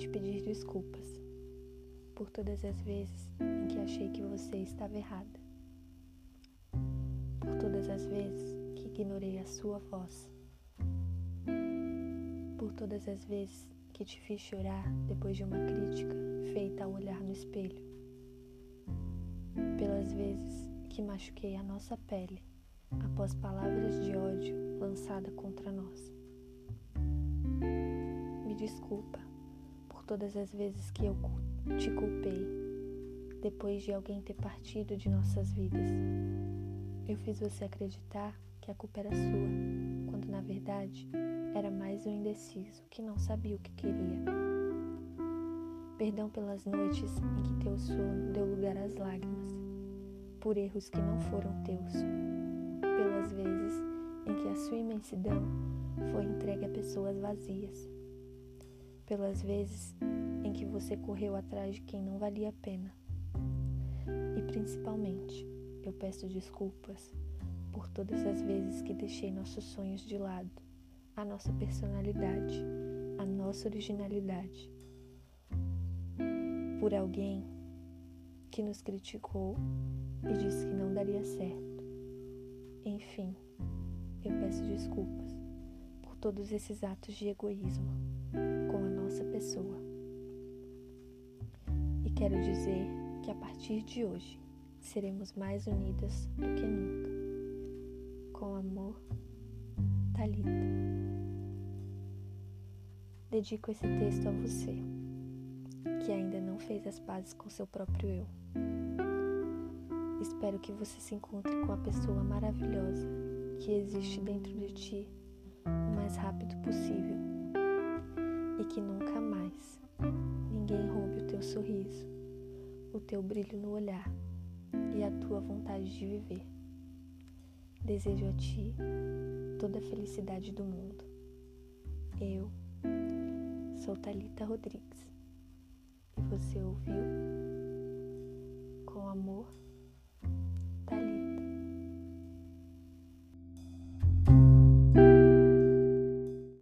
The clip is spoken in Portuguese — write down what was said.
te pedir desculpas por todas as vezes em que achei que você estava errada, por todas as vezes que ignorei a sua voz, por todas as vezes que te fiz chorar depois de uma crítica feita ao olhar no espelho, pelas vezes que machuquei a nossa pele após palavras de ódio lançadas contra nós. Me desculpa todas as vezes que eu te culpei depois de alguém ter partido de nossas vidas. Eu fiz você acreditar que a culpa era sua, quando na verdade era mais um indeciso que não sabia o que queria. Perdão pelas noites em que teu sono deu lugar às lágrimas, por erros que não foram teus, pelas vezes em que a sua imensidão foi entregue a pessoas vazias, pelas vezes em que você correu atrás de quem não valia a pena. E principalmente, eu peço desculpas por todas as vezes que deixei nossos sonhos de lado, a nossa personalidade, a nossa originalidade. Por alguém que nos criticou e disse que não daria certo. Enfim, eu peço desculpas por todos esses atos de egoísmo com a nossa pessoa. E quero dizer que a partir de hoje seremos mais unidas do que nunca. Com amor, Talita. Dedico esse texto a você, que ainda não fez as pazes com seu próprio eu. Espero que você se encontre com a pessoa maravilhosa que existe dentro de ti o mais rápido possível e que nunca mais ninguém roube o teu sorriso, o teu brilho no olhar e a tua vontade de viver. Desejo a ti toda a felicidade do mundo. Eu sou Talita Rodrigues e você ouviu